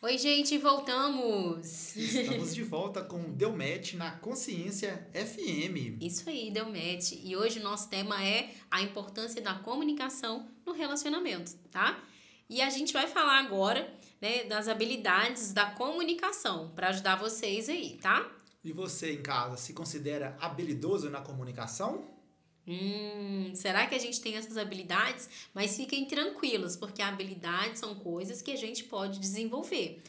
Oi, gente, voltamos! Estamos de volta com Deu Match na Consciência FM. Isso aí, deu match. E hoje o nosso tema é a importância da comunicação no relacionamento, tá? E a gente vai falar agora, né, das habilidades da comunicação para ajudar vocês aí, tá? E você em casa se considera habilidoso na comunicação? Hum, será que a gente tem essas habilidades? Mas fiquem tranquilos, porque habilidades são coisas que a gente pode desenvolver.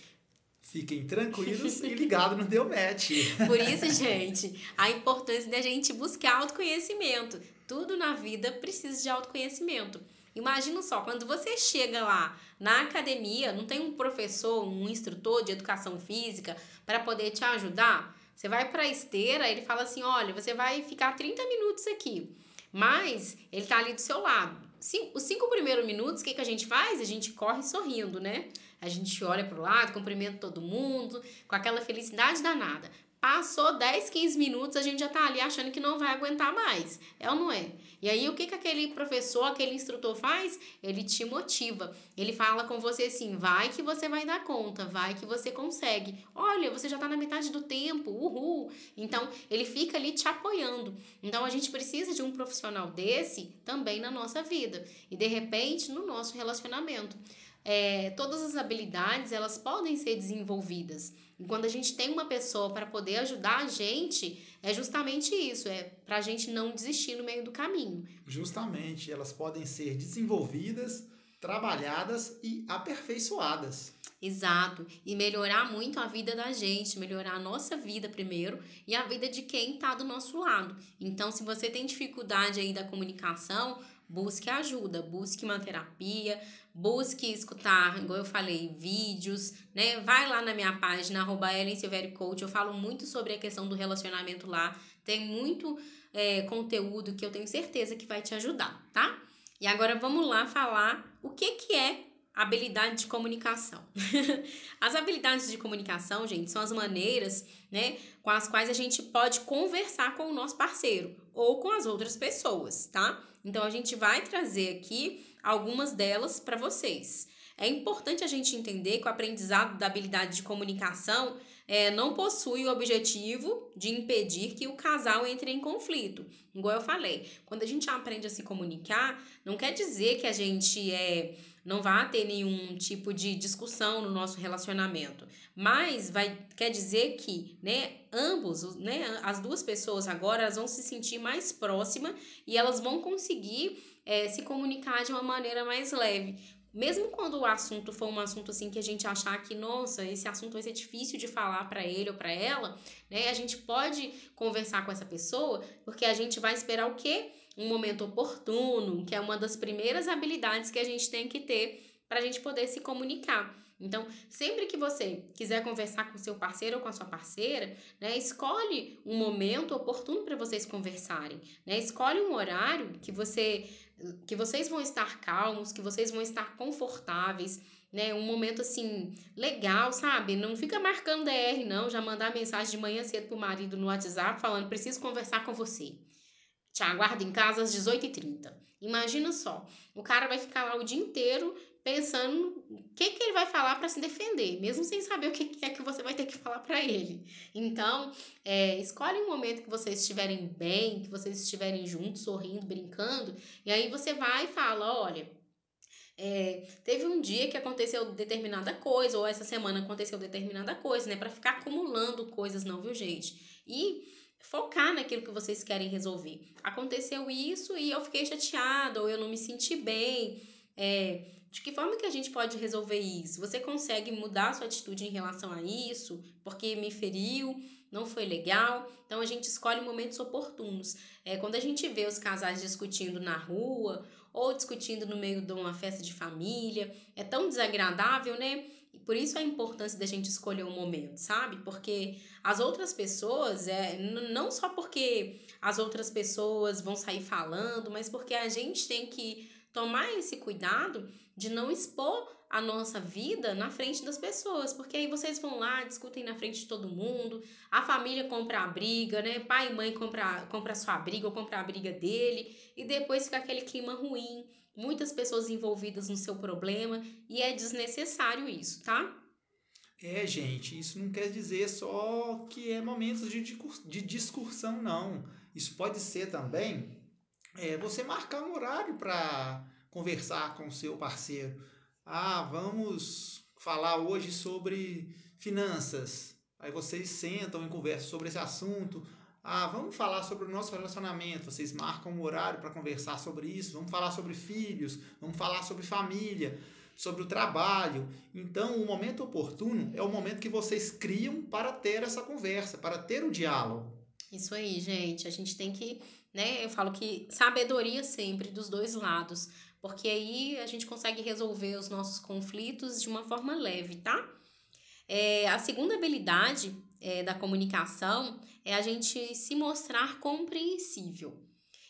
Fiquem tranquilos e ligados no Deu Match. Por isso, gente, a importância da gente buscar autoconhecimento. Tudo na vida precisa de autoconhecimento. Imagina só, quando você chega lá na academia, não tem um professor, um instrutor de educação física para poder te ajudar? Você vai para a esteira, ele fala assim: olha, você vai ficar 30 minutos aqui. Mas ele tá ali do seu lado. Os cinco primeiros minutos, o que, que a gente faz? A gente corre sorrindo, né? A gente olha pro lado, cumprimenta todo mundo, com aquela felicidade danada. Passou 10, 15 minutos, a gente já tá ali achando que não vai aguentar mais. É ou não é? E aí, o que, que aquele professor, aquele instrutor faz? Ele te motiva. Ele fala com você assim: vai que você vai dar conta, vai que você consegue. Olha, você já tá na metade do tempo, uhul. Então, ele fica ali te apoiando. Então, a gente precisa de um profissional desse também na nossa vida. E de repente, no nosso relacionamento é, todas as habilidades elas podem ser desenvolvidas. E quando a gente tem uma pessoa para poder ajudar a gente, é justamente isso, é para a gente não desistir no meio do caminho. Justamente, elas podem ser desenvolvidas, trabalhadas e aperfeiçoadas. Exato. E melhorar muito a vida da gente, melhorar a nossa vida primeiro e a vida de quem está do nosso lado. Então, se você tem dificuldade aí da comunicação, busque ajuda, busque uma terapia, busque escutar, igual eu falei, vídeos, né? Vai lá na minha página, arroba Ellen Silverio Coach, eu falo muito sobre a questão do relacionamento lá, tem muito é, conteúdo que eu tenho certeza que vai te ajudar, tá? E agora vamos lá falar o que, que é habilidade de comunicação. as habilidades de comunicação, gente, são as maneiras, né, com as quais a gente pode conversar com o nosso parceiro ou com as outras pessoas, tá? Então a gente vai trazer aqui algumas delas para vocês. É importante a gente entender que o aprendizado da habilidade de comunicação é, não possui o objetivo de impedir que o casal entre em conflito. Igual eu falei, quando a gente aprende a se comunicar, não quer dizer que a gente é, não vai ter nenhum tipo de discussão no nosso relacionamento, mas vai quer dizer que, né, ambos, né, as duas pessoas agora elas vão se sentir mais próximas e elas vão conseguir é, se comunicar de uma maneira mais leve. Mesmo quando o assunto for um assunto assim que a gente achar que, nossa, esse assunto vai ser difícil de falar para ele ou para ela, né? A gente pode conversar com essa pessoa, porque a gente vai esperar o quê? Um momento oportuno, que é uma das primeiras habilidades que a gente tem que ter para a gente poder se comunicar. Então, sempre que você quiser conversar com seu parceiro ou com a sua parceira, né, escolhe um momento oportuno para vocês conversarem, né? Escolhe um horário que você que vocês vão estar calmos, que vocês vão estar confortáveis, né? Um momento assim legal, sabe? Não fica marcando DR não, já mandar mensagem de manhã cedo pro marido no WhatsApp falando: "Preciso conversar com você". Te aguardo em casa às 18h30. Imagina só, o cara vai ficar lá o dia inteiro pensando o que, que ele vai falar para se defender, mesmo sem saber o que, que é que você vai ter que falar para ele. Então, é, escolhe um momento que vocês estiverem bem, que vocês estiverem juntos, sorrindo, brincando, e aí você vai e fala: olha. É, teve um dia que aconteceu determinada coisa, ou essa semana aconteceu determinada coisa, né? Para ficar acumulando coisas, não, viu, gente? E focar naquilo que vocês querem resolver. Aconteceu isso e eu fiquei chateada, ou eu não me senti bem. É, de que forma que a gente pode resolver isso? Você consegue mudar sua atitude em relação a isso? Porque me feriu, não foi legal. Então a gente escolhe momentos oportunos. É, quando a gente vê os casais discutindo na rua ou discutindo no meio de uma festa de família, é tão desagradável, né? E por isso a importância da gente escolher um momento, sabe? Porque as outras pessoas, é, não só porque as outras pessoas vão sair falando, mas porque a gente tem que tomar esse cuidado de não expor a nossa vida na frente das pessoas, porque aí vocês vão lá, discutem na frente de todo mundo, a família compra a briga, né? Pai e mãe compra, compra a sua briga ou compra a briga dele, e depois fica aquele clima ruim, muitas pessoas envolvidas no seu problema, e é desnecessário isso, tá? É, gente, isso não quer dizer só que é momentos de, de discussão, não. Isso pode ser também é, você marcar um horário para conversar com o seu parceiro. Ah, vamos falar hoje sobre finanças. Aí vocês sentam e conversam sobre esse assunto. Ah, vamos falar sobre o nosso relacionamento. Vocês marcam um horário para conversar sobre isso. Vamos falar sobre filhos. Vamos falar sobre família sobre o trabalho. Então, o momento oportuno é o momento que vocês criam para ter essa conversa, para ter o diálogo. Isso aí, gente. A gente tem que, né? Eu falo que sabedoria sempre dos dois lados, porque aí a gente consegue resolver os nossos conflitos de uma forma leve, tá? É, a segunda habilidade é, da comunicação é a gente se mostrar compreensível.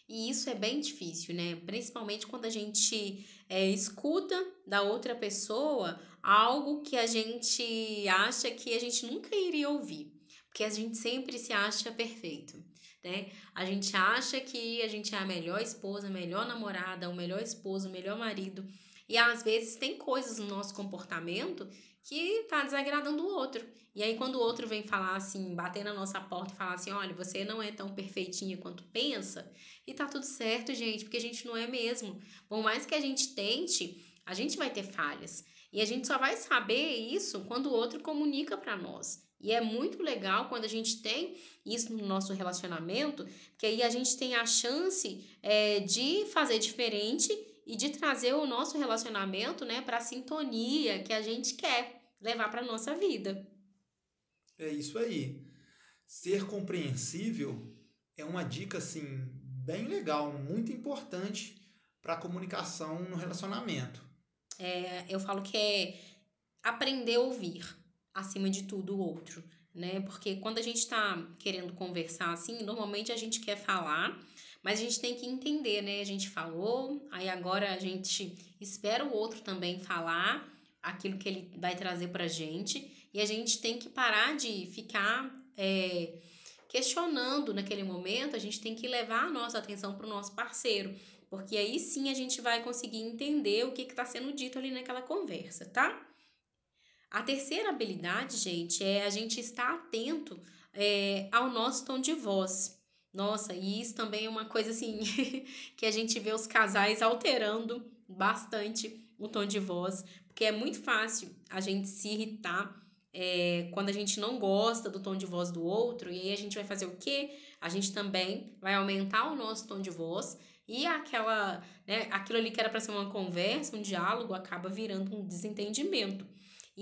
E isso é bem difícil, né? Principalmente quando a gente é, escuta da outra pessoa algo que a gente acha que a gente nunca iria ouvir. Porque a gente sempre se acha perfeito, né? A gente acha que a gente é a melhor esposa, a melhor namorada, o melhor esposo, o melhor marido. E às vezes tem coisas no nosso comportamento que tá desagradando o outro. E aí, quando o outro vem falar assim, bater na nossa porta e falar assim: olha, você não é tão perfeitinha quanto pensa, e tá tudo certo, gente, porque a gente não é mesmo. Por mais que a gente tente, a gente vai ter falhas. E a gente só vai saber isso quando o outro comunica para nós. E é muito legal quando a gente tem isso no nosso relacionamento, que aí a gente tem a chance é, de fazer diferente e de trazer o nosso relacionamento né, para a sintonia que a gente quer levar para nossa vida. É isso aí. Ser compreensível é uma dica assim bem legal, muito importante para a comunicação no relacionamento. É, eu falo que é aprender a ouvir acima de tudo o outro, né? Porque quando a gente está querendo conversar assim, normalmente a gente quer falar, mas a gente tem que entender, né? A gente falou, aí agora a gente espera o outro também falar aquilo que ele vai trazer pra gente. E a gente tem que parar de ficar é, questionando naquele momento, a gente tem que levar a nossa atenção para o nosso parceiro. Porque aí sim a gente vai conseguir entender o que está sendo dito ali naquela conversa, tá? A terceira habilidade, gente, é a gente estar atento é, ao nosso tom de voz. Nossa, e isso também é uma coisa assim que a gente vê os casais alterando bastante o tom de voz, porque é muito fácil a gente se irritar é, quando a gente não gosta do tom de voz do outro, e aí a gente vai fazer o quê? A gente também vai aumentar o nosso tom de voz e aquela, né, aquilo ali que era para ser uma conversa, um diálogo, acaba virando um desentendimento.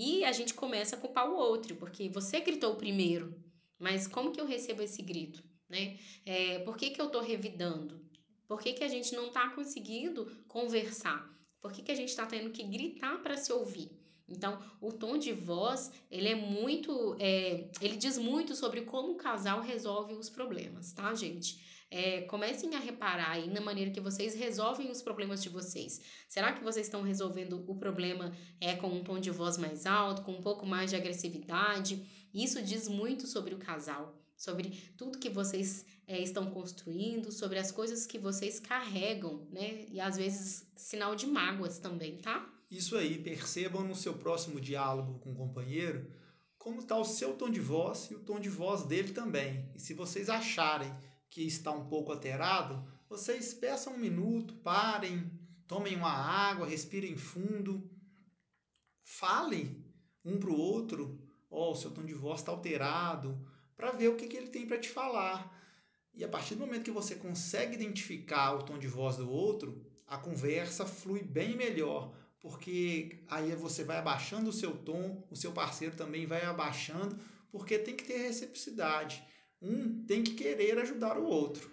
E a gente começa a culpar o outro, porque você gritou primeiro, mas como que eu recebo esse grito? Né? É, por que, que eu tô revidando? Por que, que a gente não tá conseguindo conversar? Por que, que a gente está tendo que gritar para se ouvir? Então, o tom de voz, ele é muito, é, ele diz muito sobre como o casal resolve os problemas, tá, gente? É, comecem a reparar aí na maneira que vocês resolvem os problemas de vocês. Será que vocês estão resolvendo o problema é, com um tom de voz mais alto, com um pouco mais de agressividade? Isso diz muito sobre o casal, sobre tudo que vocês é, estão construindo, sobre as coisas que vocês carregam, né? E às vezes sinal de mágoas também, tá? Isso aí, percebam no seu próximo diálogo com o companheiro como está o seu tom de voz e o tom de voz dele também. E se vocês acharem que está um pouco alterado, vocês peçam um minuto, parem, tomem uma água, respirem fundo, falem um para o outro, ó, oh, o seu tom de voz está alterado, para ver o que, que ele tem para te falar. E a partir do momento que você consegue identificar o tom de voz do outro, a conversa flui bem melhor, porque aí você vai abaixando o seu tom, o seu parceiro também vai abaixando, porque tem que ter reciprocidade. Um tem que querer ajudar o outro.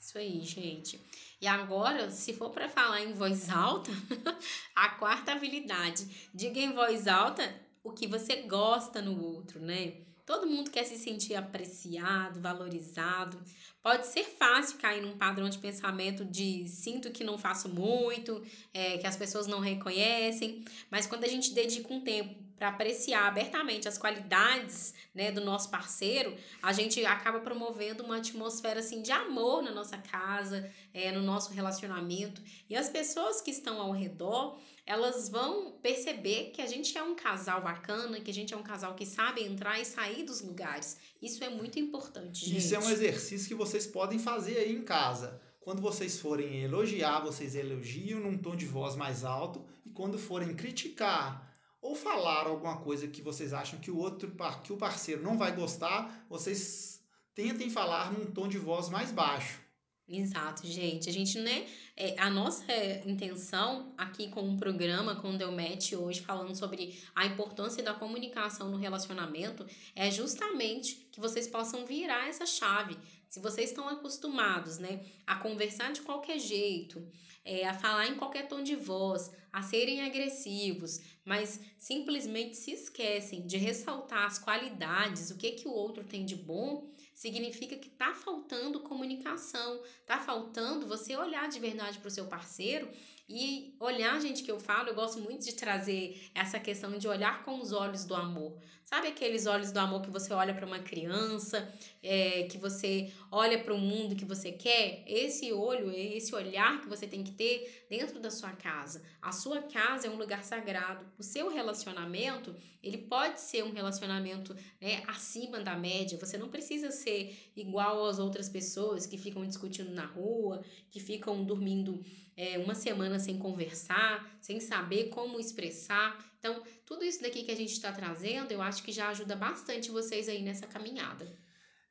Isso aí, gente. E agora, se for para falar em voz alta, a quarta habilidade, diga em voz alta o que você gosta no outro, né? Todo mundo quer se sentir apreciado, valorizado. Pode ser fácil cair num padrão de pensamento de sinto que não faço muito, é, que as pessoas não reconhecem, mas quando a gente dedica um tempo para apreciar abertamente as qualidades né, do nosso parceiro, a gente acaba promovendo uma atmosfera assim de amor na nossa casa, é, no nosso relacionamento. E as pessoas que estão ao redor, elas vão perceber que a gente é um casal bacana, que a gente é um casal que sabe entrar e sair dos lugares. Isso é muito importante, gente. Isso é um exercício que vocês podem fazer aí em casa. Quando vocês forem elogiar, vocês elogiam num tom de voz mais alto. E quando forem criticar ou falar alguma coisa que vocês acham que o outro que o parceiro não vai gostar, vocês tentem falar num tom de voz mais baixo. Exato, gente. A gente, né? É, a nossa intenção aqui com o programa, com o Delmet hoje, falando sobre a importância da comunicação no relacionamento, é justamente que vocês possam virar essa chave. Se vocês estão acostumados, né, a conversar de qualquer jeito, é, a falar em qualquer tom de voz, a serem agressivos, mas simplesmente se esquecem de ressaltar as qualidades, o que que o outro tem de bom, significa que tá faltando comunicação, tá faltando você olhar de verdade para o seu parceiro e olhar, gente, que eu falo, eu gosto muito de trazer essa questão de olhar com os olhos do amor. Sabe aqueles olhos do amor que você olha para uma criança, é, que você olha para o mundo que você quer? Esse olho, esse olhar que você tem que ter dentro da sua casa. A sua casa é um lugar sagrado. O seu relacionamento, ele pode ser um relacionamento né, acima da média. Você não precisa ser igual às outras pessoas que ficam discutindo na rua, que ficam dormindo é, uma semana sem conversar, sem saber como expressar. Então, tudo isso daqui que a gente está trazendo, eu acho que já ajuda bastante vocês aí nessa caminhada.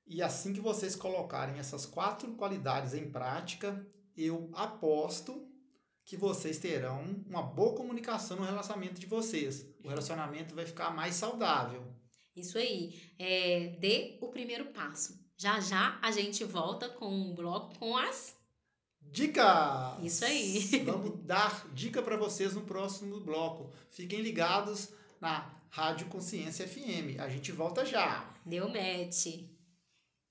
E assim que vocês colocarem essas quatro qualidades em prática, eu aposto que vocês terão uma boa comunicação no relacionamento de vocês. O relacionamento vai ficar mais saudável. Isso aí. É, dê o primeiro passo. Já já a gente volta com um bloco com as Dicas! Isso aí. Vamos dar dica para vocês no próximo bloco. Fiquem ligados na Rádio Consciência FM. A gente volta já. Deu match.